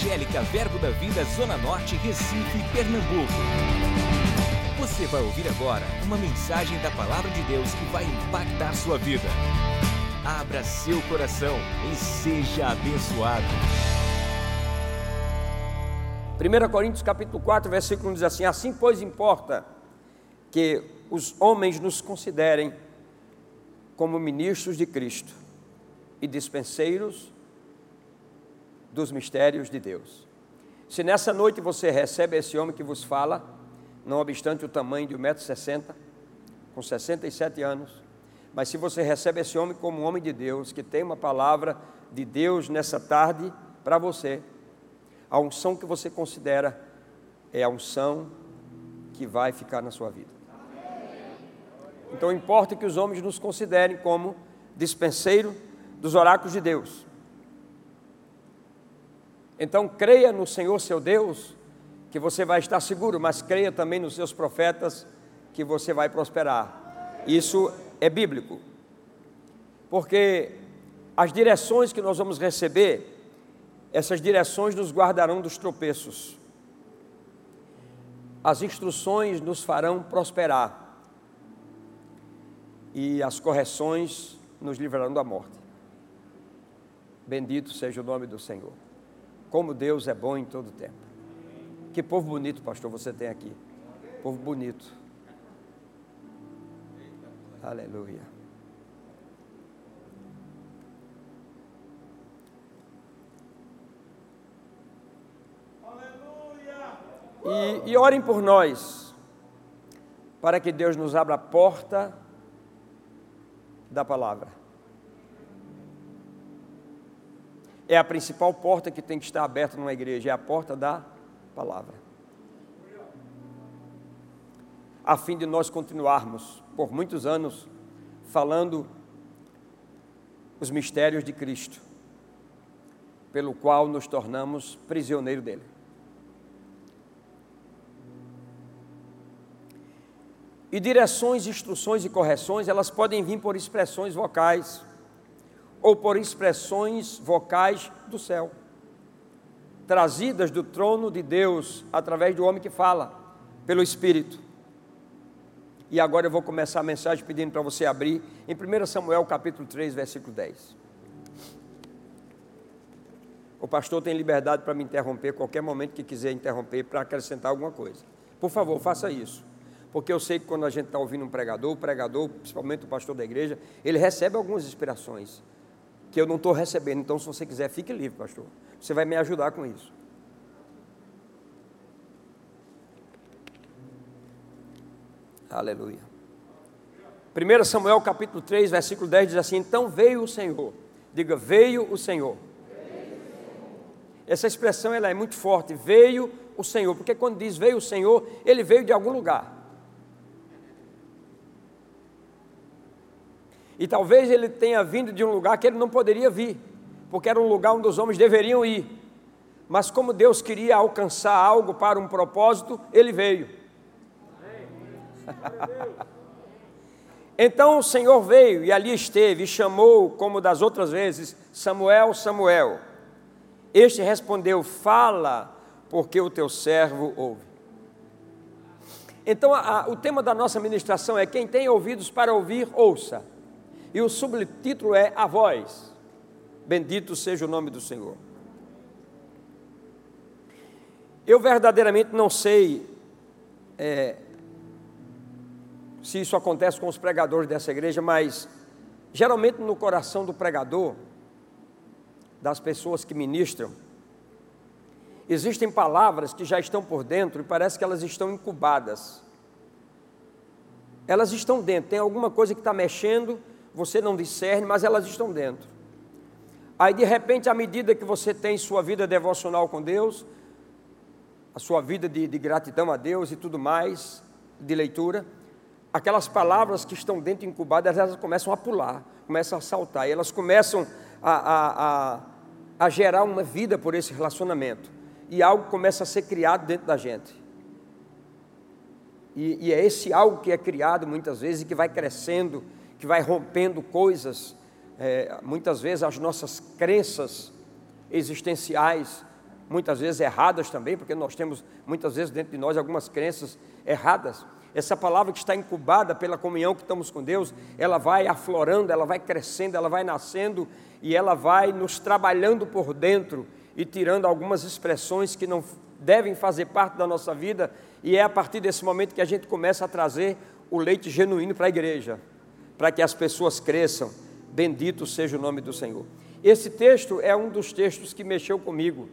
Evangélica Verbo da Vida Zona Norte, Recife, Pernambuco. Você vai ouvir agora uma mensagem da Palavra de Deus que vai impactar sua vida. Abra seu coração e seja abençoado. 1 Coríntios capítulo 4, versículo 1 diz assim: Assim, pois, importa que os homens nos considerem como ministros de Cristo e dispenseiros dos mistérios de Deus. Se nessa noite você recebe esse homem que vos fala, não obstante o tamanho de 1,60m, com 67 anos, mas se você recebe esse homem como um homem de Deus, que tem uma palavra de Deus nessa tarde para você, a unção que você considera é a unção que vai ficar na sua vida. Então importa que os homens nos considerem como dispenseiro dos oráculos de Deus. Então creia no Senhor seu Deus, que você vai estar seguro, mas creia também nos seus profetas, que você vai prosperar. Isso é bíblico. Porque as direções que nós vamos receber, essas direções nos guardarão dos tropeços. As instruções nos farão prosperar. E as correções nos livrarão da morte. Bendito seja o nome do Senhor. Como Deus é bom em todo tempo. Que povo bonito, pastor, você tem aqui. Povo bonito. Aleluia. E, e orem por nós, para que Deus nos abra a porta da palavra. É a principal porta que tem que estar aberta numa igreja, é a porta da palavra. A fim de nós continuarmos por muitos anos falando os mistérios de Cristo, pelo qual nos tornamos prisioneiro dele. E direções, instruções e correções, elas podem vir por expressões vocais ou por expressões vocais do céu, trazidas do trono de Deus através do homem que fala, pelo Espírito. E agora eu vou começar a mensagem pedindo para você abrir em 1 Samuel capítulo 3, versículo 10. O pastor tem liberdade para me interromper qualquer momento que quiser interromper para acrescentar alguma coisa. Por favor, faça isso. Porque eu sei que quando a gente está ouvindo um pregador, o pregador, principalmente o pastor da igreja, ele recebe algumas inspirações que eu não estou recebendo. Então, se você quiser, fique livre, pastor. Você vai me ajudar com isso. Aleluia. 1 Samuel capítulo 3, versículo 10 diz assim: Então veio o Senhor. Diga, veio o Senhor. Essa expressão ela é muito forte. Veio o Senhor. Porque quando diz veio o Senhor, ele veio de algum lugar. E talvez ele tenha vindo de um lugar que ele não poderia vir, porque era um lugar onde os homens deveriam ir. Mas como Deus queria alcançar algo para um propósito, ele veio. então o Senhor veio e ali esteve e chamou, como das outras vezes, Samuel, Samuel. Este respondeu: Fala, porque o teu servo ouve. Então, a, a, o tema da nossa ministração é: quem tem ouvidos para ouvir, ouça. E o subtítulo é A Voz. Bendito seja o nome do Senhor. Eu verdadeiramente não sei é, se isso acontece com os pregadores dessa igreja, mas geralmente no coração do pregador, das pessoas que ministram, existem palavras que já estão por dentro e parece que elas estão incubadas. Elas estão dentro, tem alguma coisa que está mexendo você não discerne, mas elas estão dentro. Aí de repente, à medida que você tem sua vida devocional com Deus, a sua vida de, de gratidão a Deus e tudo mais, de leitura, aquelas palavras que estão dentro incubadas, elas começam a pular, começam a saltar, e elas começam a, a, a, a gerar uma vida por esse relacionamento. E algo começa a ser criado dentro da gente. E, e é esse algo que é criado muitas vezes e que vai crescendo que vai rompendo coisas, é, muitas vezes as nossas crenças existenciais muitas vezes erradas também, porque nós temos muitas vezes dentro de nós algumas crenças erradas. Essa palavra que está incubada pela comunhão que estamos com Deus, ela vai aflorando, ela vai crescendo, ela vai nascendo e ela vai nos trabalhando por dentro e tirando algumas expressões que não devem fazer parte da nossa vida, e é a partir desse momento que a gente começa a trazer o leite genuíno para a igreja, para que as pessoas cresçam. Bendito seja o nome do Senhor. Esse texto é um dos textos que mexeu comigo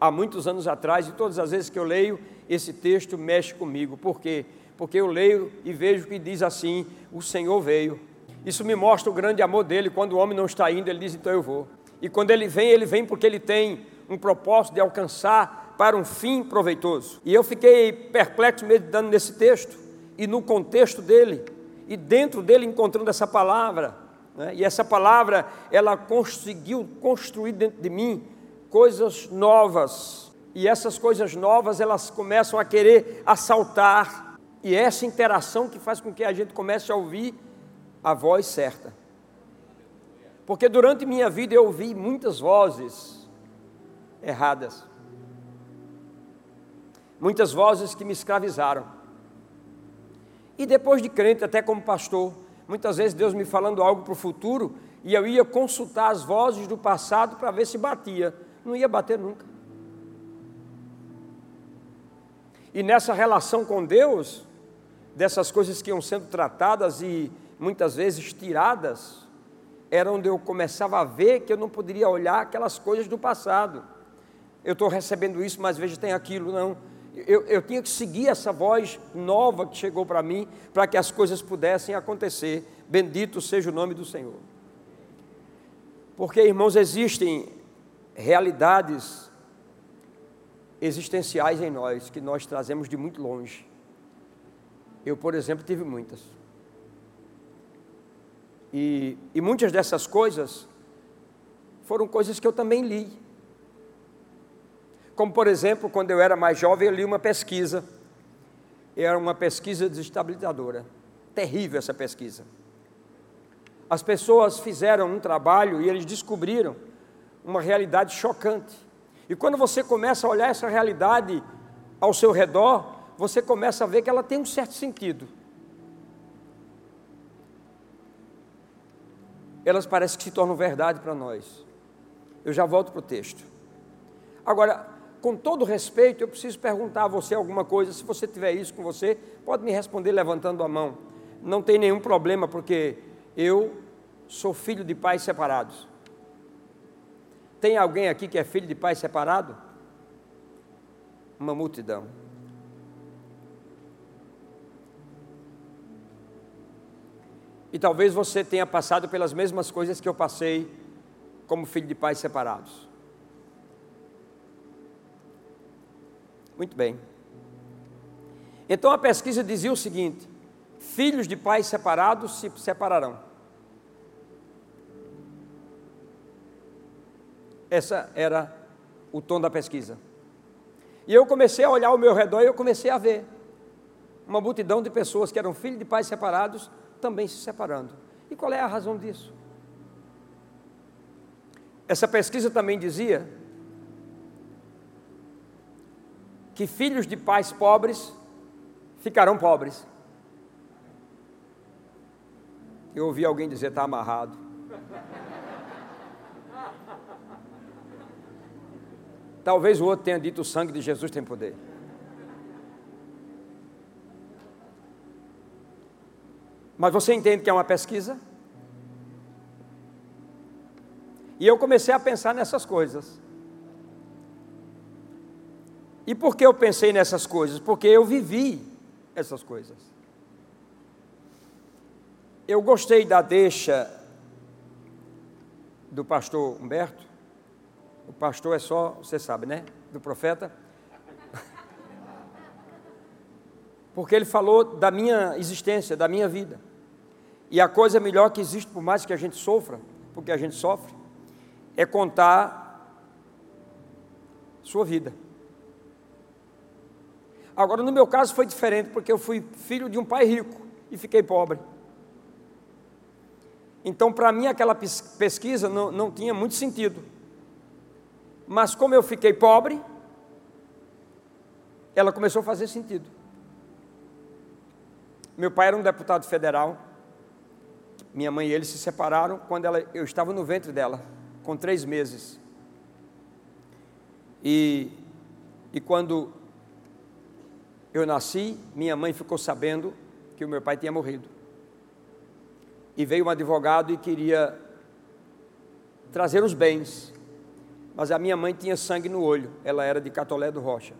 há muitos anos atrás, e todas as vezes que eu leio, esse texto mexe comigo. Por quê? Porque eu leio e vejo que diz assim: O Senhor veio. Isso me mostra o grande amor dele. Quando o homem não está indo, ele diz: Então eu vou. E quando ele vem, ele vem porque ele tem um propósito de alcançar para um fim proveitoso. E eu fiquei perplexo meditando nesse texto e no contexto dele, e dentro dele encontrando essa palavra. Né? E essa palavra, ela conseguiu construir dentro de mim coisas novas. E essas coisas novas, elas começam a querer assaltar. E é essa interação que faz com que a gente comece a ouvir a voz certa. Porque durante minha vida eu ouvi muitas vozes erradas. Muitas vozes que me escravizaram. E depois de crente, até como pastor, muitas vezes Deus me falando algo para o futuro, e eu ia consultar as vozes do passado para ver se batia não ia bater nunca. E nessa relação com Deus, dessas coisas que iam sendo tratadas e muitas vezes tiradas, era onde eu começava a ver que eu não poderia olhar aquelas coisas do passado. Eu estou recebendo isso, mas veja, tem aquilo, não. Eu, eu tinha que seguir essa voz nova que chegou para mim, para que as coisas pudessem acontecer. Bendito seja o nome do Senhor. Porque, irmãos, existem realidades existenciais em nós que nós trazemos de muito longe. Eu, por exemplo, tive muitas. E, e muitas dessas coisas foram coisas que eu também li. Como, por exemplo, quando eu era mais jovem, eu li uma pesquisa. Era uma pesquisa desestabilizadora. Terrível essa pesquisa. As pessoas fizeram um trabalho e eles descobriram uma realidade chocante. E quando você começa a olhar essa realidade ao seu redor, você começa a ver que ela tem um certo sentido. Elas parecem que se tornam verdade para nós. Eu já volto para o texto. Agora, com todo respeito, eu preciso perguntar a você alguma coisa. Se você tiver isso com você, pode me responder levantando a mão. Não tem nenhum problema, porque eu sou filho de pais separados. Tem alguém aqui que é filho de pai separado? Uma multidão. E talvez você tenha passado pelas mesmas coisas que eu passei como filho de pais separados. Muito bem. Então a pesquisa dizia o seguinte: filhos de pais separados se separarão. Essa era o tom da pesquisa. E eu comecei a olhar ao meu redor e eu comecei a ver uma multidão de pessoas que eram filhos de pais separados também se separando. E qual é a razão disso? Essa pesquisa também dizia que filhos de pais pobres ficarão pobres. Eu ouvi alguém dizer está amarrado. Talvez o outro tenha dito: o sangue de Jesus tem poder. Mas você entende que é uma pesquisa? E eu comecei a pensar nessas coisas. E por que eu pensei nessas coisas? Porque eu vivi essas coisas. Eu gostei da deixa do pastor Humberto, o pastor é só, você sabe, né? Do profeta. Porque ele falou da minha existência, da minha vida. E a coisa melhor que existe, por mais que a gente sofra, porque a gente sofre, é contar sua vida. Agora, no meu caso foi diferente, porque eu fui filho de um pai rico e fiquei pobre. Então, para mim, aquela pesquisa não, não tinha muito sentido. Mas como eu fiquei pobre, ela começou a fazer sentido. Meu pai era um deputado federal, minha mãe e ele se separaram quando ela, eu estava no ventre dela, com três meses. E, e quando eu nasci, minha mãe ficou sabendo que o meu pai tinha morrido. E veio um advogado e queria trazer os bens. Mas a minha mãe tinha sangue no olho, ela era de Catolé do Rocha.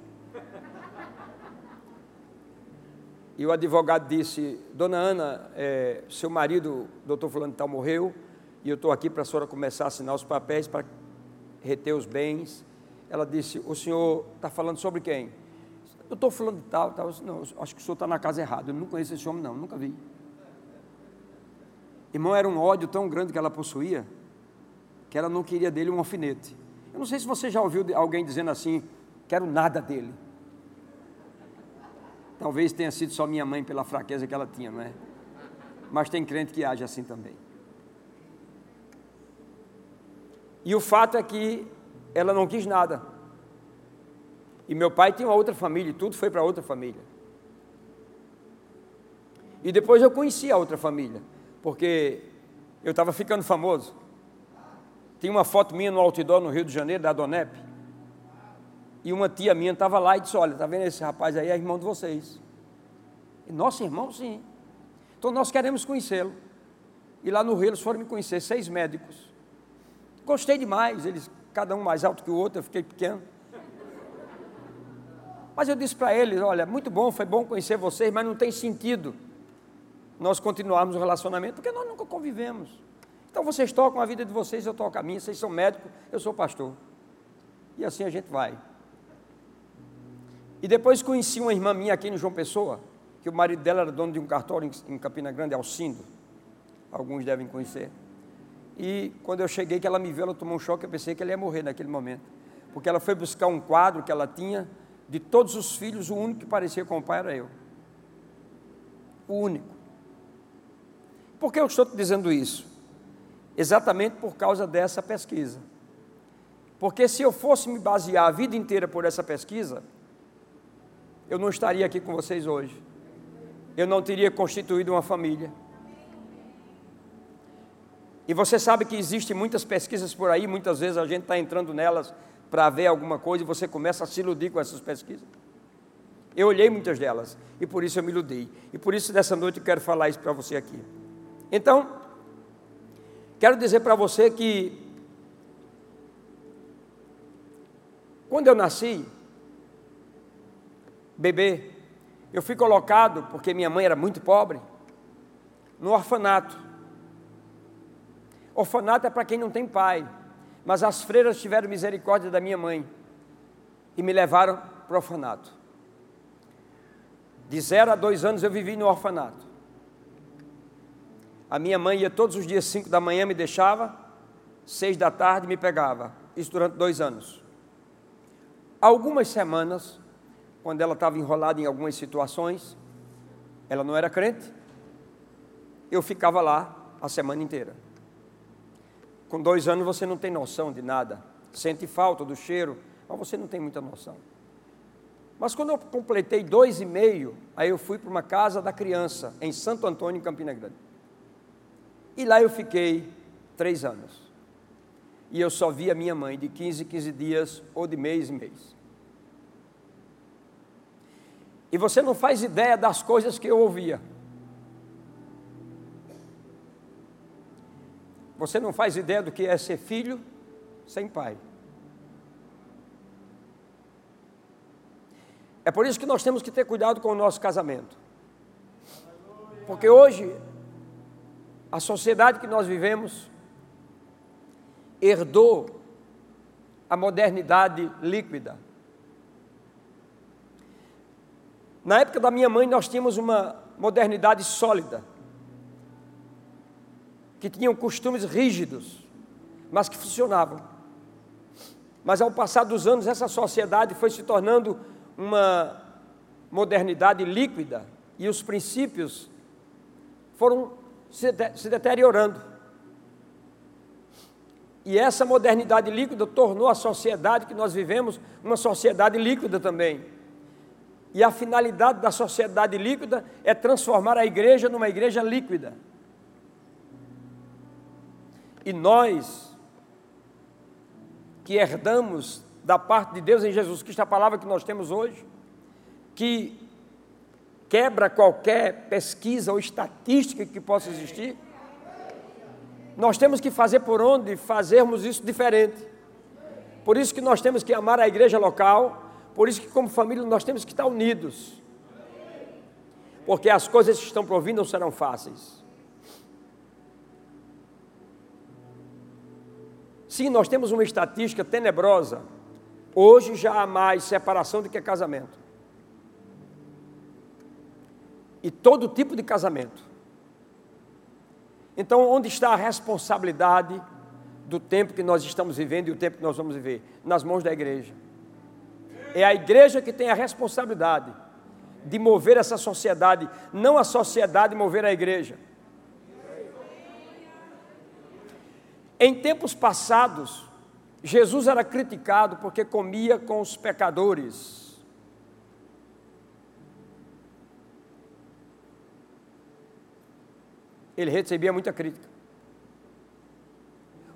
E o advogado disse: Dona Ana, é, seu marido, doutor Fulano Tal, morreu, e eu estou aqui para a senhora começar a assinar os papéis para reter os bens. Ela disse: O senhor está falando sobre quem? Eu estou falando de tal, tal. Não, acho que o senhor está na casa errada. Eu não conheço esse homem, não, nunca vi. Irmão, era um ódio tão grande que ela possuía, que ela não queria dele um alfinete. Eu não sei se você já ouviu alguém dizendo assim: quero nada dele. Talvez tenha sido só minha mãe pela fraqueza que ela tinha, não é? Mas tem crente que age assim também. E o fato é que ela não quis nada. E meu pai tinha uma outra família, e tudo foi para outra família. E depois eu conheci a outra família, porque eu estava ficando famoso. Tinha uma foto minha no outdoor no Rio de Janeiro, da Donep. E uma tia minha estava lá e disse: Olha, está vendo esse rapaz aí? É irmão de vocês. E, Nosso irmão, sim. Então nós queremos conhecê-lo. E lá no Rio eles foram me conhecer, seis médicos. Gostei demais, eles, cada um mais alto que o outro, eu fiquei pequeno. Mas eu disse para eles: Olha, muito bom, foi bom conhecer vocês, mas não tem sentido nós continuarmos o relacionamento, porque nós nunca convivemos. Então vocês tocam a vida de vocês, eu toco a minha, vocês são médicos, eu sou pastor. E assim a gente vai. E depois conheci uma irmã minha aqui no João Pessoa, que o marido dela era dono de um cartório em Campina Grande, Alcindo. Alguns devem conhecer. E quando eu cheguei, que ela me viu, ela tomou um choque, eu pensei que ela ia morrer naquele momento. Porque ela foi buscar um quadro que ela tinha, de todos os filhos, o único que parecia com o pai era eu. O único. Por que eu estou te dizendo isso? Exatamente por causa dessa pesquisa. Porque se eu fosse me basear a vida inteira por essa pesquisa, eu não estaria aqui com vocês hoje. Eu não teria constituído uma família. E você sabe que existem muitas pesquisas por aí, muitas vezes a gente está entrando nelas para ver alguma coisa e você começa a se iludir com essas pesquisas. Eu olhei muitas delas e por isso eu me iludi. E por isso dessa noite eu quero falar isso para você aqui. Então, quero dizer para você que quando eu nasci, bebê, eu fui colocado, porque minha mãe era muito pobre, no orfanato. Orfanato é para quem não tem pai, mas as freiras tiveram misericórdia da minha mãe e me levaram para o orfanato. De zero a dois anos eu vivi no orfanato. A minha mãe ia todos os dias, cinco da manhã, me deixava, seis da tarde me pegava. Isso durante dois anos. Algumas semanas, quando ela estava enrolada em algumas situações, ela não era crente, eu ficava lá a semana inteira. Com dois anos você não tem noção de nada, sente falta do cheiro, mas você não tem muita noção. Mas quando eu completei dois e meio, aí eu fui para uma casa da criança, em Santo Antônio, em Campina Grande. E lá eu fiquei três anos. E eu só via minha mãe de 15 em 15 dias ou de mês em mês. E você não faz ideia das coisas que eu ouvia. Você não faz ideia do que é ser filho sem pai. É por isso que nós temos que ter cuidado com o nosso casamento. Porque hoje, a sociedade que nós vivemos herdou a modernidade líquida. Na época da minha mãe, nós tínhamos uma modernidade sólida, que tinham costumes rígidos, mas que funcionavam. Mas ao passar dos anos, essa sociedade foi se tornando uma modernidade líquida e os princípios foram se, de, se deteriorando. E essa modernidade líquida tornou a sociedade que nós vivemos uma sociedade líquida também. E a finalidade da sociedade líquida é transformar a igreja numa igreja líquida. E nós, que herdamos da parte de Deus em Jesus Cristo a palavra que nós temos hoje, que quebra qualquer pesquisa ou estatística que possa existir, nós temos que fazer por onde fazermos isso diferente. Por isso que nós temos que amar a igreja local, por isso que como família nós temos que estar unidos. Porque as coisas que estão vir não serão fáceis. Sim, nós temos uma estatística tenebrosa. Hoje já há mais separação do que casamento. E todo tipo de casamento. Então, onde está a responsabilidade do tempo que nós estamos vivendo e o tempo que nós vamos viver? Nas mãos da igreja. É a igreja que tem a responsabilidade de mover essa sociedade, não a sociedade mover a igreja. Em tempos passados, Jesus era criticado porque comia com os pecadores. Ele recebia muita crítica.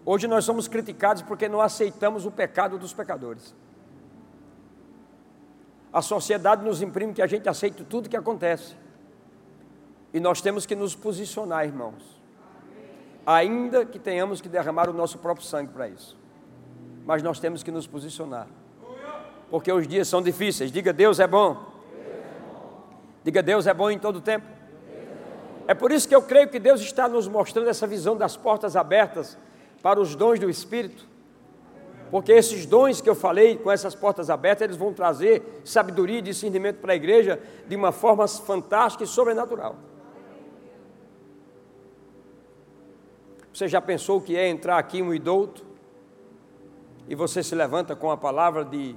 Hoje nós somos criticados porque não aceitamos o pecado dos pecadores. A sociedade nos imprime que a gente aceita tudo que acontece. E nós temos que nos posicionar, irmãos ainda que tenhamos que derramar o nosso próprio sangue para isso. Mas nós temos que nos posicionar. Porque os dias são difíceis. Diga, Deus é bom. Diga, Deus é bom em todo tempo. É por isso que eu creio que Deus está nos mostrando essa visão das portas abertas para os dons do Espírito. Porque esses dons que eu falei, com essas portas abertas, eles vão trazer sabedoria e discernimento para a igreja de uma forma fantástica e sobrenatural. Você já pensou que é entrar aqui um idouto e você se levanta com a palavra de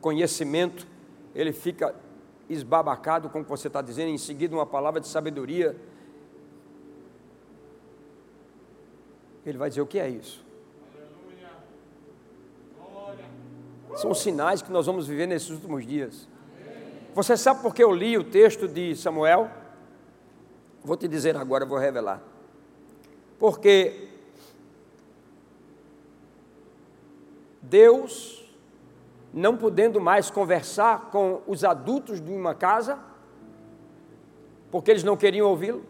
conhecimento, ele fica esbabacado com o que você está dizendo, em seguida uma palavra de sabedoria. Ele vai dizer: O que é isso? São sinais que nós vamos viver nesses últimos dias. Você sabe por que eu li o texto de Samuel? Vou te dizer agora, vou revelar. Porque Deus, não podendo mais conversar com os adultos de uma casa, porque eles não queriam ouvi-lo,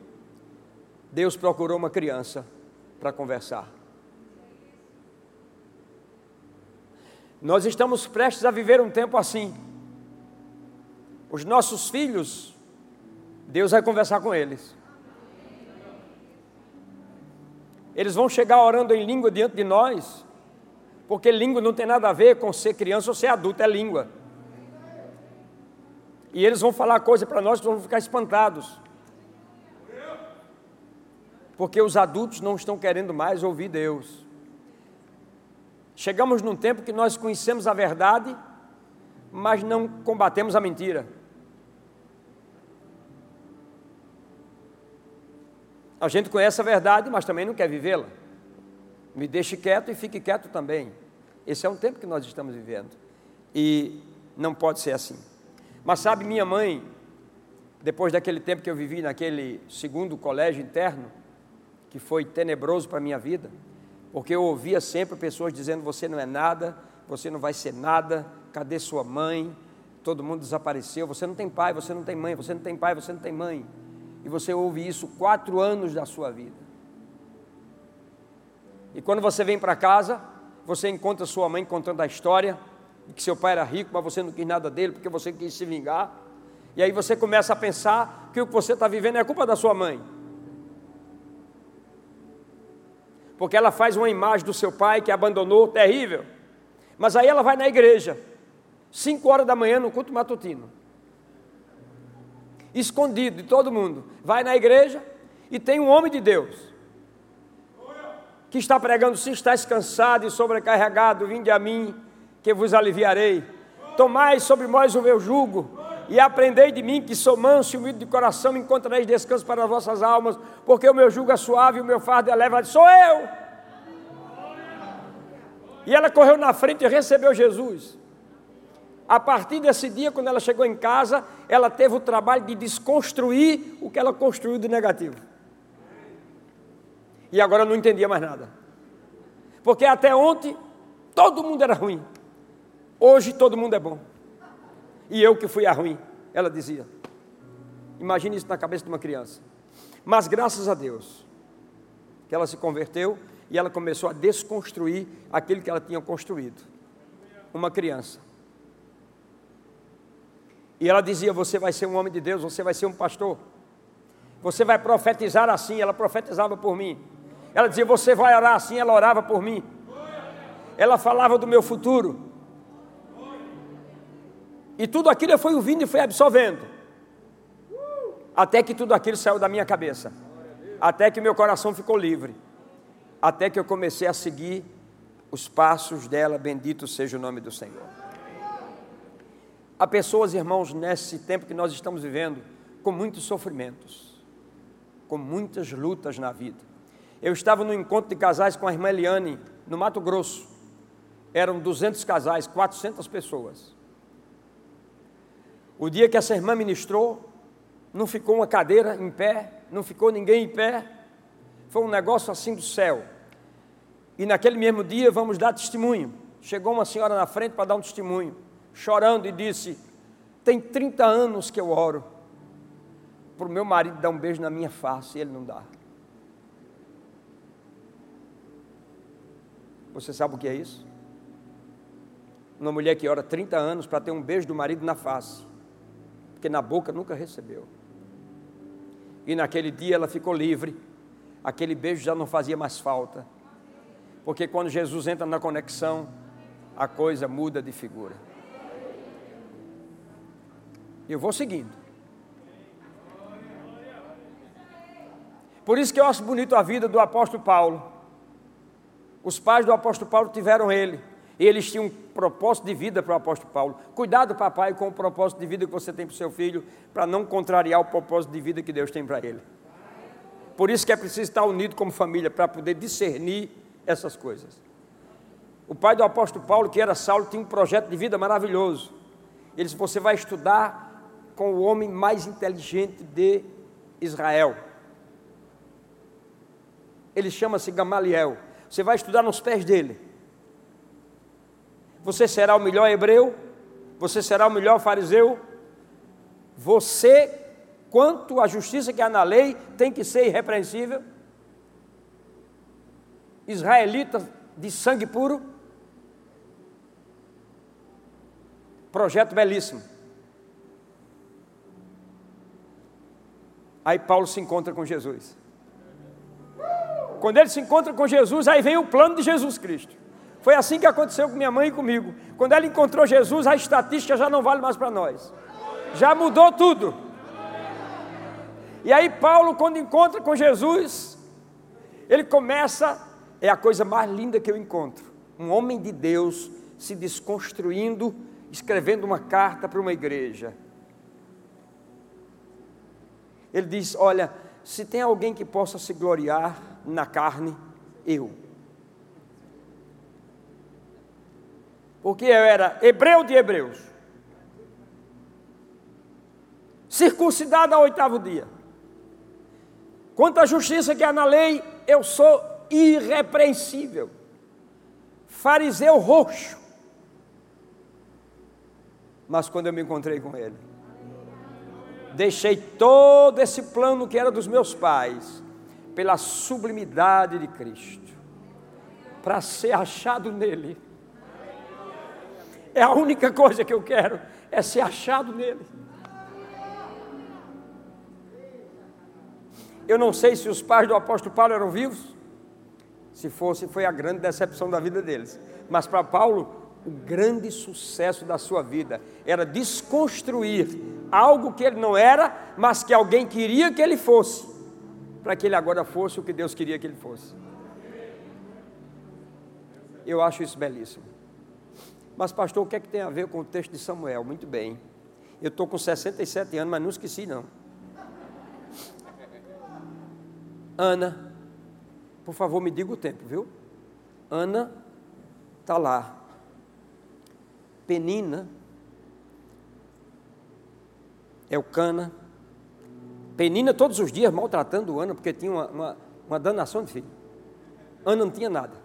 Deus procurou uma criança para conversar. Nós estamos prestes a viver um tempo assim. Os nossos filhos, Deus vai conversar com eles. Eles vão chegar orando em língua diante de nós, porque língua não tem nada a ver com ser criança ou ser adulto, é língua. E eles vão falar coisa para nós que vamos ficar espantados. Porque os adultos não estão querendo mais ouvir Deus. Chegamos num tempo que nós conhecemos a verdade, mas não combatemos a mentira. A gente conhece a verdade, mas também não quer vivê-la. Me deixe quieto e fique quieto também. Esse é um tempo que nós estamos vivendo. E não pode ser assim. Mas sabe, minha mãe, depois daquele tempo que eu vivi naquele segundo colégio interno, que foi tenebroso para a minha vida, porque eu ouvia sempre pessoas dizendo: você não é nada, você não vai ser nada, cadê sua mãe? Todo mundo desapareceu, você não tem pai, você não tem mãe, você não tem pai, você não tem mãe e você ouve isso quatro anos da sua vida. E quando você vem para casa, você encontra sua mãe contando a história de que seu pai era rico, mas você não quis nada dele porque você quis se vingar. E aí você começa a pensar que o que você está vivendo é culpa da sua mãe. Porque ela faz uma imagem do seu pai que abandonou, terrível. Mas aí ela vai na igreja, cinco horas da manhã no culto matutino escondido de todo mundo, vai na igreja e tem um homem de Deus que está pregando: se estáis cansado e sobrecarregado, vinde a mim, que vos aliviarei. Tomai sobre vós o meu jugo e aprendei de mim, que sou manso e humilde de coração, encontrareis descanso para as vossas almas, porque o meu jugo é suave e o meu fardo é leve. Sou eu! E ela correu na frente e recebeu Jesus. A partir desse dia, quando ela chegou em casa, ela teve o trabalho de desconstruir o que ela construiu de negativo. E agora não entendia mais nada. Porque até ontem todo mundo era ruim. Hoje todo mundo é bom. E eu que fui a ruim, ela dizia. Imagine isso na cabeça de uma criança. Mas graças a Deus, que ela se converteu e ela começou a desconstruir aquilo que ela tinha construído. Uma criança. E ela dizia: Você vai ser um homem de Deus, você vai ser um pastor. Você vai profetizar assim. Ela profetizava por mim. Ela dizia: Você vai orar assim. Ela orava por mim. Ela falava do meu futuro. E tudo aquilo eu fui ouvindo e fui absorvendo. Até que tudo aquilo saiu da minha cabeça. Até que meu coração ficou livre. Até que eu comecei a seguir os passos dela. Bendito seja o nome do Senhor. Há pessoas, irmãos, nesse tempo que nós estamos vivendo, com muitos sofrimentos, com muitas lutas na vida. Eu estava no encontro de casais com a irmã Eliane, no Mato Grosso. Eram 200 casais, 400 pessoas. O dia que essa irmã ministrou, não ficou uma cadeira em pé, não ficou ninguém em pé. Foi um negócio assim do céu. E naquele mesmo dia vamos dar testemunho. Chegou uma senhora na frente para dar um testemunho chorando e disse: Tem 30 anos que eu oro para o meu marido dar um beijo na minha face e ele não dá. Você sabe o que é isso? Uma mulher que ora 30 anos para ter um beijo do marido na face, porque na boca nunca recebeu. E naquele dia ela ficou livre, aquele beijo já não fazia mais falta, porque quando Jesus entra na conexão, a coisa muda de figura. Eu vou seguindo. Por isso que eu acho bonito a vida do apóstolo Paulo. Os pais do apóstolo Paulo tiveram ele. E eles tinham um propósito de vida para o apóstolo Paulo. Cuidado, papai, com o propósito de vida que você tem para o seu filho, para não contrariar o propósito de vida que Deus tem para ele. Por isso que é preciso estar unido como família, para poder discernir essas coisas. O pai do apóstolo Paulo, que era Saulo, tinha um projeto de vida maravilhoso. Ele disse: Você vai estudar com o homem mais inteligente de Israel. Ele chama-se Gamaliel. Você vai estudar nos pés dele. Você será o melhor hebreu, você será o melhor fariseu. Você, quanto à justiça que há na lei, tem que ser irrepreensível. Israelita de sangue puro. Projeto belíssimo. Aí Paulo se encontra com Jesus. Quando ele se encontra com Jesus, aí vem o plano de Jesus Cristo. Foi assim que aconteceu com minha mãe e comigo. Quando ela encontrou Jesus, a estatística já não vale mais para nós. Já mudou tudo. E aí Paulo, quando encontra com Jesus, ele começa, é a coisa mais linda que eu encontro. Um homem de Deus se desconstruindo, escrevendo uma carta para uma igreja. Ele diz: Olha, se tem alguém que possa se gloriar na carne, eu. Porque eu era hebreu de hebreus, circuncidado ao oitavo dia. Quanto à justiça que há na lei, eu sou irrepreensível, fariseu roxo. Mas quando eu me encontrei com ele, deixei todo esse plano que era dos meus pais, pela sublimidade de Cristo, para ser achado nele. É a única coisa que eu quero, é ser achado nele. Eu não sei se os pais do apóstolo Paulo eram vivos, se fosse, foi a grande decepção da vida deles. Mas para Paulo, o grande sucesso da sua vida era desconstruir algo que ele não era, mas que alguém queria que ele fosse, para que ele agora fosse o que Deus queria que ele fosse. Eu acho isso belíssimo. Mas, pastor, o que é que tem a ver com o texto de Samuel? Muito bem. Eu estou com 67 anos, mas não esqueci, não. Ana, por favor, me diga o tempo, viu? Ana está lá Penina Elcana, Penina todos os dias maltratando Ana, porque tinha uma, uma, uma danação de filho. Ana não tinha nada.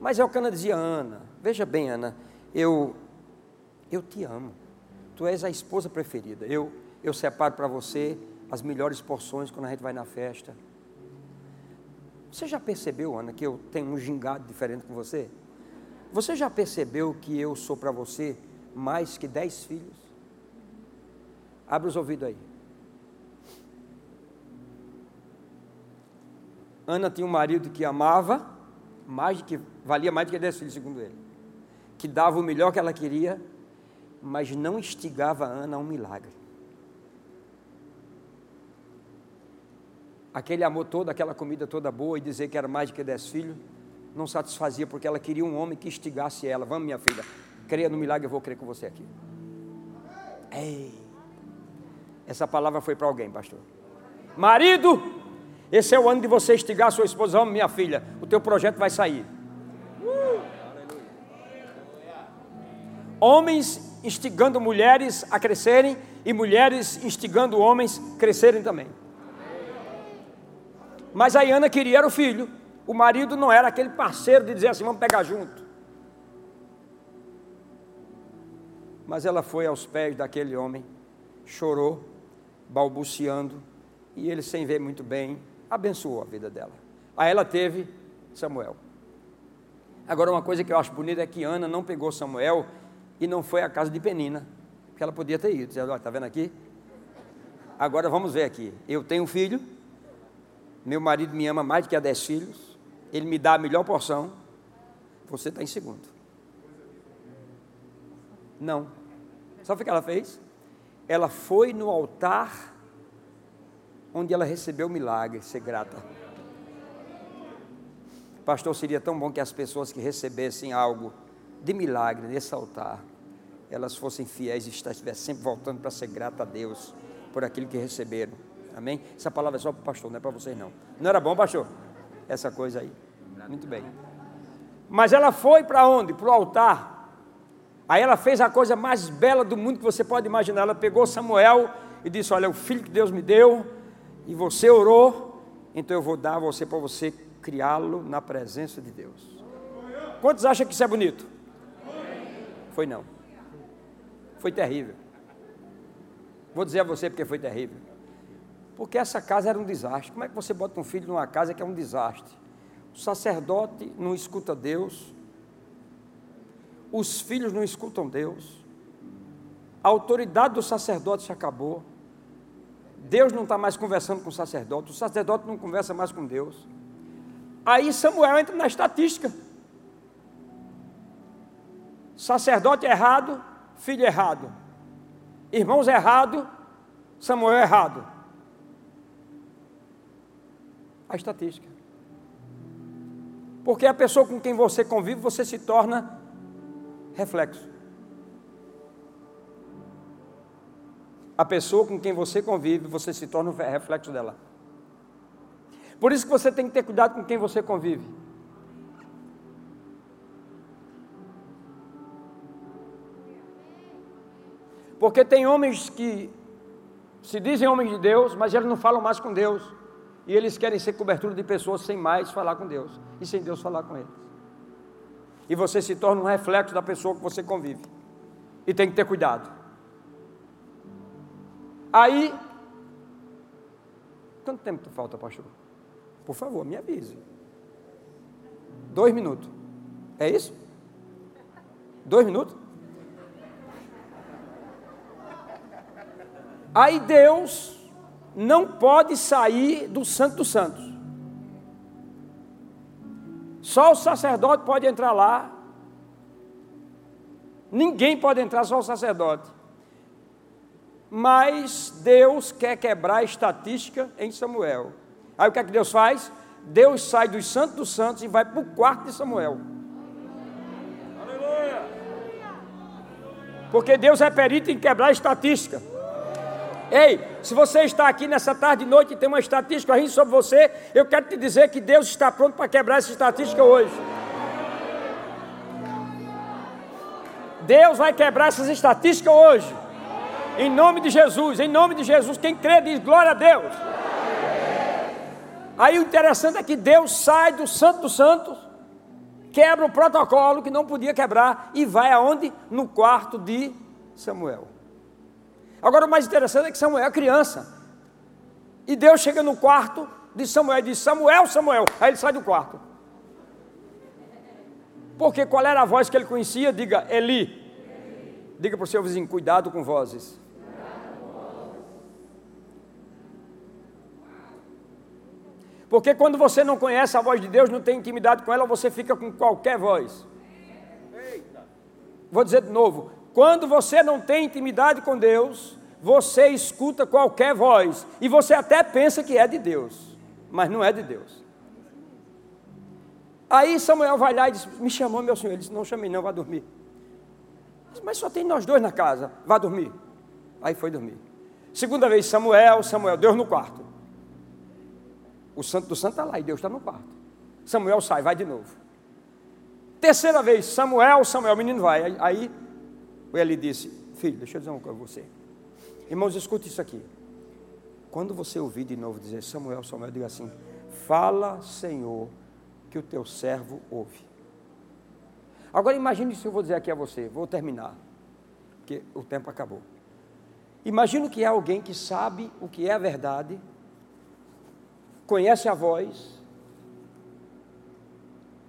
Mas Elcana dizia, Ana, veja bem, Ana, eu, eu te amo. Tu és a esposa preferida. Eu, eu separo para você as melhores porções quando a gente vai na festa. Você já percebeu, Ana, que eu tenho um gingado diferente com você? Você já percebeu que eu sou para você mais que dez filhos? Abre os ouvidos aí. Ana tinha um marido que amava, mais que valia mais do que dez filhos, segundo ele, que dava o melhor que ela queria, mas não instigava a Ana a um milagre. Aquele amor todo, aquela comida toda boa e dizer que era mais do que dez filhos, não satisfazia porque ela queria um homem que instigasse ela. Vamos, minha filha, creia no milagre, eu vou crer com você aqui. Ei, essa palavra foi para alguém, pastor. Marido, esse é o ano de você instigar sua esposa, vamos, minha filha, o teu projeto vai sair. Uh! Homens instigando mulheres a crescerem e mulheres instigando homens a crescerem também. Mas a Ana queria era o filho. O marido não era aquele parceiro de dizer assim, vamos pegar junto. Mas ela foi aos pés daquele homem, chorou, balbuciando, e ele, sem ver muito bem, abençoou a vida dela. Aí ela teve Samuel. Agora, uma coisa que eu acho bonita é que Ana não pegou Samuel e não foi à casa de Penina, porque ela podia ter ido. Está vendo aqui? Agora vamos ver aqui. Eu tenho um filho, meu marido me ama mais do que a dez filhos, ele me dá a melhor porção, você está em segundo. Não. Sabe o que ela fez? Ela foi no altar onde ela recebeu o milagre, ser grata. Pastor, seria tão bom que as pessoas que recebessem algo de milagre nesse altar, elas fossem fiéis e estivessem sempre voltando para ser grata a Deus por aquilo que receberam. Amém? Essa palavra é só para o pastor, não é para vocês não. Não era bom, pastor? Essa coisa aí. Muito bem. Mas ela foi para onde? Para o altar. Aí ela fez a coisa mais bela do mundo que você pode imaginar. Ela pegou Samuel e disse: Olha, o filho que Deus me deu, e você orou, então eu vou dar a você para você criá-lo na presença de Deus. Quantos acham que isso é bonito? Foi não. Foi terrível. Vou dizer a você porque foi terrível. Porque essa casa era um desastre. Como é que você bota um filho numa casa que é um desastre? O sacerdote não escuta Deus, os filhos não escutam Deus, a autoridade do sacerdote se acabou, Deus não está mais conversando com o sacerdote, o sacerdote não conversa mais com Deus. Aí Samuel entra na estatística. Sacerdote errado, filho errado. Irmãos errado, Samuel errado. A estatística. Porque a pessoa com quem você convive, você se torna reflexo. A pessoa com quem você convive, você se torna um reflexo dela. Por isso que você tem que ter cuidado com quem você convive. Porque tem homens que se dizem homens de Deus, mas eles não falam mais com Deus. E eles querem ser cobertura de pessoas sem mais falar com Deus. E sem Deus falar com eles. E você se torna um reflexo da pessoa que você convive. E tem que ter cuidado. Aí, quanto tempo falta, pastor? Por favor, me avise. Dois minutos. É isso? Dois minutos? Aí Deus não pode sair do Santo dos Santos. Só o sacerdote pode entrar lá. Ninguém pode entrar, só o sacerdote. Mas Deus quer quebrar a estatística em Samuel. Aí o que é que Deus faz? Deus sai dos santos dos santos e vai para o quarto de Samuel. Aleluia! Porque Deus é perito em quebrar a estatística. Ei, se você está aqui nessa tarde e noite e tem uma estatística rindo sobre você, eu quero te dizer que Deus está pronto para quebrar essa estatística hoje. Deus vai quebrar essas estatísticas hoje. Em nome de Jesus, em nome de Jesus, quem crê diz glória a Deus. Aí o interessante é que Deus sai do Santo dos Santos, quebra o protocolo que não podia quebrar e vai aonde? No quarto de Samuel. Agora o mais interessante é que Samuel é criança. E Deus chega no quarto de Samuel e diz: Samuel, Samuel. Aí ele sai do quarto. Porque qual era a voz que ele conhecia? Diga, Eli. Diga para o seu vizinho: cuidado com vozes. Porque quando você não conhece a voz de Deus, não tem intimidade com ela, você fica com qualquer voz. Vou dizer de novo: quando você não tem intimidade com Deus, você escuta qualquer voz e você até pensa que é de Deus, mas não é de Deus. Aí Samuel vai lá e diz: Me chamou meu senhor. Ele disse: Não chamei, não, vá dormir. Mas só tem nós dois na casa, vá dormir. Aí foi dormir. Segunda vez, Samuel, Samuel, Deus no quarto. O santo do santo está lá e Deus está no quarto. Samuel sai, vai de novo. Terceira vez, Samuel, Samuel, o menino vai. Aí ele disse: Filho, deixa eu dizer uma coisa a você. Irmãos, escute isso aqui. Quando você ouvir de novo dizer Samuel, Samuel, diga assim: Fala, Senhor, que o teu servo ouve. Agora imagine se eu vou dizer aqui a você, vou terminar, porque o tempo acabou. Imagine que é alguém que sabe o que é a verdade, conhece a voz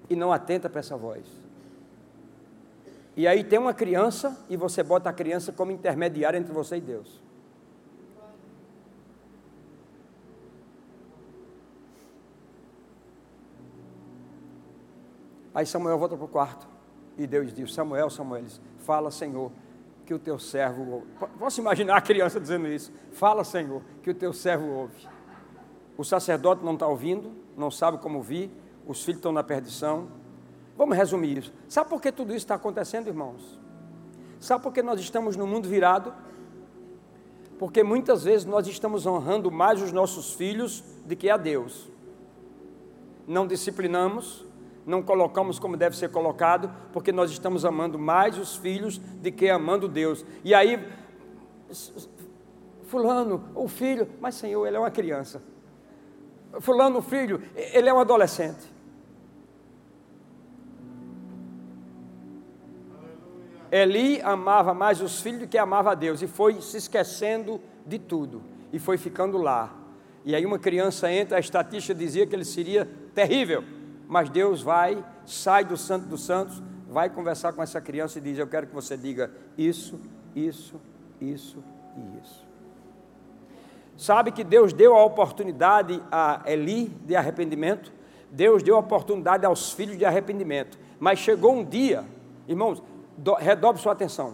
e não atenta para essa voz. E aí tem uma criança e você bota a criança como intermediária entre você e Deus. Aí Samuel volta para o quarto. E Deus diz: Samuel, Samuel, fala, Senhor, que o teu servo ouve. Posso imaginar a criança dizendo isso? Fala, Senhor, que o teu servo ouve. O sacerdote não está ouvindo, não sabe como ouvir, os filhos estão na perdição. Vamos resumir isso. Sabe por que tudo isso está acontecendo, irmãos? Sabe por que nós estamos no mundo virado? Porque muitas vezes nós estamos honrando mais os nossos filhos do que a Deus. Não disciplinamos, não colocamos como deve ser colocado, porque nós estamos amando mais os filhos do que amando Deus. E aí, Fulano, o filho, mas Senhor, ele é uma criança. Fulano, o filho, ele é um adolescente. Eli amava mais os filhos do que amava a Deus, e foi se esquecendo de tudo, e foi ficando lá. E aí uma criança entra, a estatística dizia que ele seria terrível mas Deus vai, sai do Santo dos Santos, vai conversar com essa criança e diz: Eu quero que você diga isso, isso, isso e isso. Sabe que Deus deu a oportunidade a Eli de arrependimento, Deus deu a oportunidade aos filhos de arrependimento, mas chegou um dia, irmãos, do, redobre sua atenção,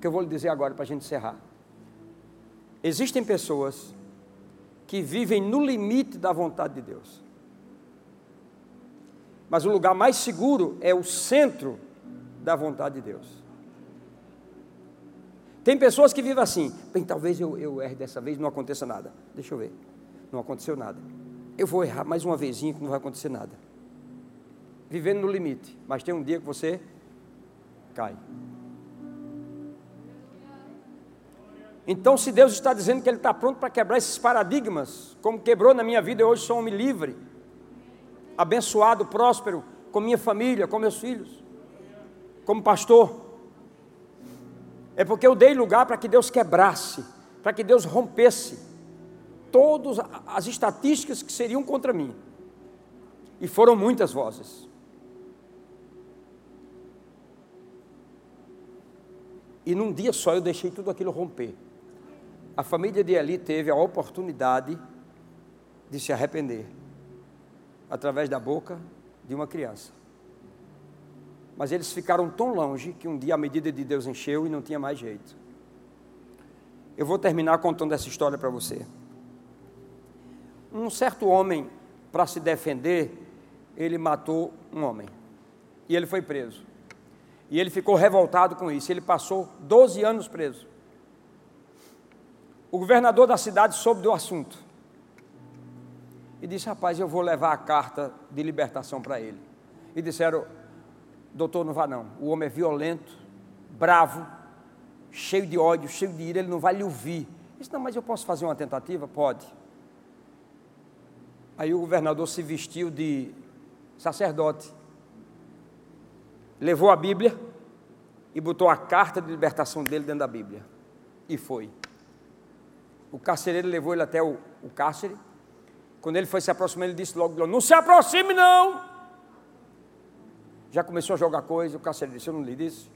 que eu vou lhe dizer agora para a gente encerrar. Existem pessoas que vivem no limite da vontade de Deus. Mas o lugar mais seguro é o centro da vontade de Deus. Tem pessoas que vivem assim, bem, talvez eu, eu erre dessa vez, não aconteça nada. Deixa eu ver, não aconteceu nada. Eu vou errar mais uma vezinha que não vai acontecer nada. Vivendo no limite, mas tem um dia que você cai. Então, se Deus está dizendo que Ele está pronto para quebrar esses paradigmas, como quebrou na minha vida, eu hoje sou homem livre abençoado, próspero, com minha família, com meus filhos, como pastor. É porque eu dei lugar para que Deus quebrasse, para que Deus rompesse todas as estatísticas que seriam contra mim. E foram muitas vozes. E num dia só eu deixei tudo aquilo romper. A família de Eli teve a oportunidade de se arrepender através da boca de uma criança. Mas eles ficaram tão longe que um dia a medida de Deus encheu e não tinha mais jeito. Eu vou terminar contando essa história para você. Um certo homem, para se defender, ele matou um homem. E ele foi preso. E ele ficou revoltado com isso. Ele passou 12 anos preso. O governador da cidade soube do assunto e disse: Rapaz, eu vou levar a carta de libertação para ele. E disseram: Doutor, não vá não. O homem é violento, bravo, cheio de ódio, cheio de ira, ele não vai lhe ouvir. Ele disse, não, mas eu posso fazer uma tentativa? Pode. Aí o governador se vestiu de sacerdote, levou a Bíblia e botou a carta de libertação dele dentro da Bíblia. E foi. O carcereiro levou ele até o, o cárcere. Quando ele foi se aproximar, ele disse logo: Não se aproxime, não! Já começou a jogar coisa. O carcereiro disse: Eu não lhe disse.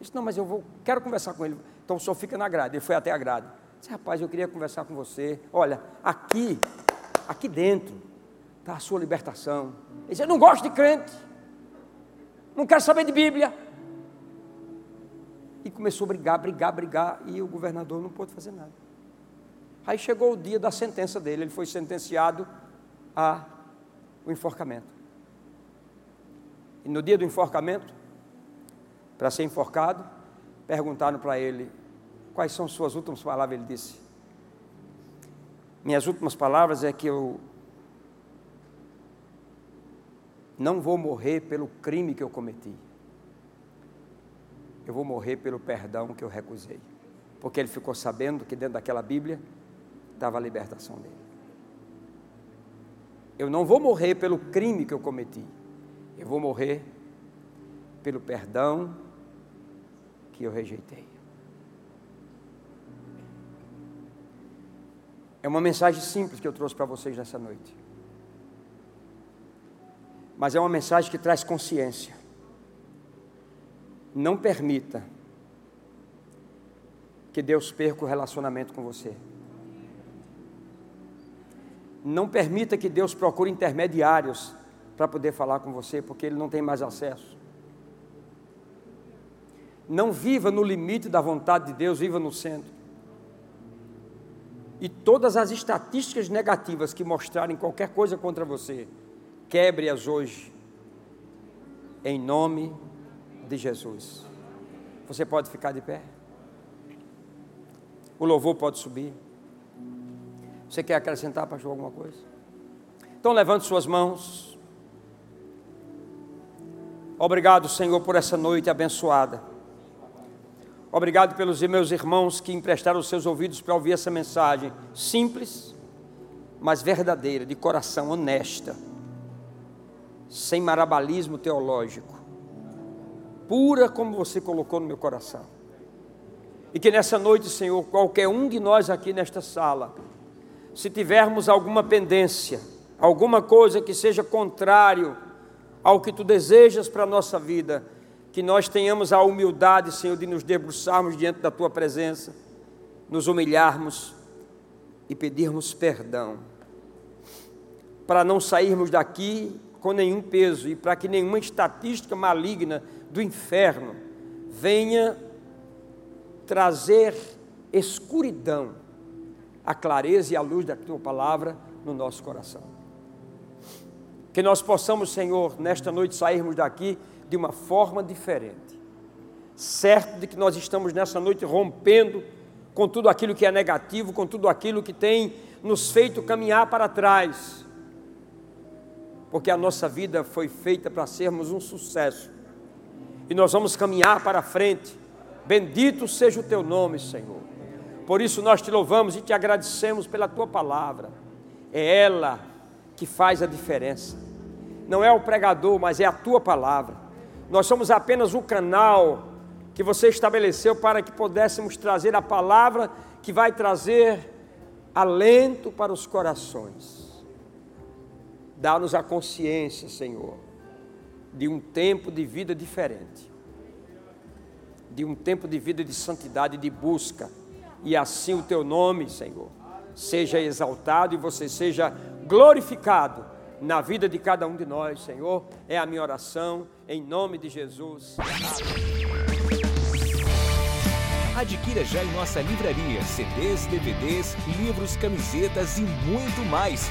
Disse: Não, mas eu vou, quero conversar com ele. Então o senhor fica na grade. Ele foi até a grade. Disse: Rapaz, eu queria conversar com você. Olha, aqui, aqui dentro, está a sua libertação. Ele disse: Eu não gosto de crente. Não quero saber de Bíblia. E começou a brigar, brigar, brigar. E o governador não pôde fazer nada. Aí chegou o dia da sentença dele, ele foi sentenciado a o enforcamento. E no dia do enforcamento, para ser enforcado, perguntaram para ele quais são suas últimas palavras. Ele disse: Minhas últimas palavras é que eu não vou morrer pelo crime que eu cometi. Eu vou morrer pelo perdão que eu recusei. Porque ele ficou sabendo que dentro daquela Bíblia estava a libertação dele. Eu não vou morrer pelo crime que eu cometi, eu vou morrer pelo perdão que eu rejeitei. É uma mensagem simples que eu trouxe para vocês nessa noite. Mas é uma mensagem que traz consciência. Não permita que Deus perca o relacionamento com você. Não permita que Deus procure intermediários para poder falar com você, porque Ele não tem mais acesso. Não viva no limite da vontade de Deus, viva no centro. E todas as estatísticas negativas que mostrarem qualquer coisa contra você, quebre-as hoje, em nome de Jesus. Você pode ficar de pé? O louvor pode subir. Você quer acrescentar, pastor, alguma coisa? Então levante suas mãos. Obrigado, Senhor, por essa noite abençoada. Obrigado pelos meus irmãos que emprestaram os seus ouvidos para ouvir essa mensagem simples, mas verdadeira, de coração honesta, sem marabalismo teológico, pura como você colocou no meu coração. E que nessa noite, Senhor, qualquer um de nós aqui nesta sala, se tivermos alguma pendência, alguma coisa que seja contrário ao que tu desejas para a nossa vida, que nós tenhamos a humildade, Senhor, de nos debruçarmos diante da tua presença, nos humilharmos e pedirmos perdão, para não sairmos daqui com nenhum peso e para que nenhuma estatística maligna do inferno venha trazer escuridão a clareza e a luz da tua palavra no nosso coração. Que nós possamos, Senhor, nesta noite sairmos daqui de uma forma diferente, certo de que nós estamos nessa noite rompendo com tudo aquilo que é negativo, com tudo aquilo que tem nos feito caminhar para trás, porque a nossa vida foi feita para sermos um sucesso e nós vamos caminhar para frente. Bendito seja o teu nome, Senhor. Por isso nós te louvamos e te agradecemos pela tua palavra. É ela que faz a diferença. Não é o pregador, mas é a tua palavra. Nós somos apenas o canal que você estabeleceu para que pudéssemos trazer a palavra que vai trazer alento para os corações. Dá-nos a consciência, Senhor, de um tempo de vida diferente, de um tempo de vida de santidade, de busca e assim o teu nome, Senhor, seja exaltado e você seja glorificado na vida de cada um de nós, Senhor. É a minha oração, em nome de Jesus. Adquira já em nossa livraria CDs, DVDs, livros, camisetas e muito mais.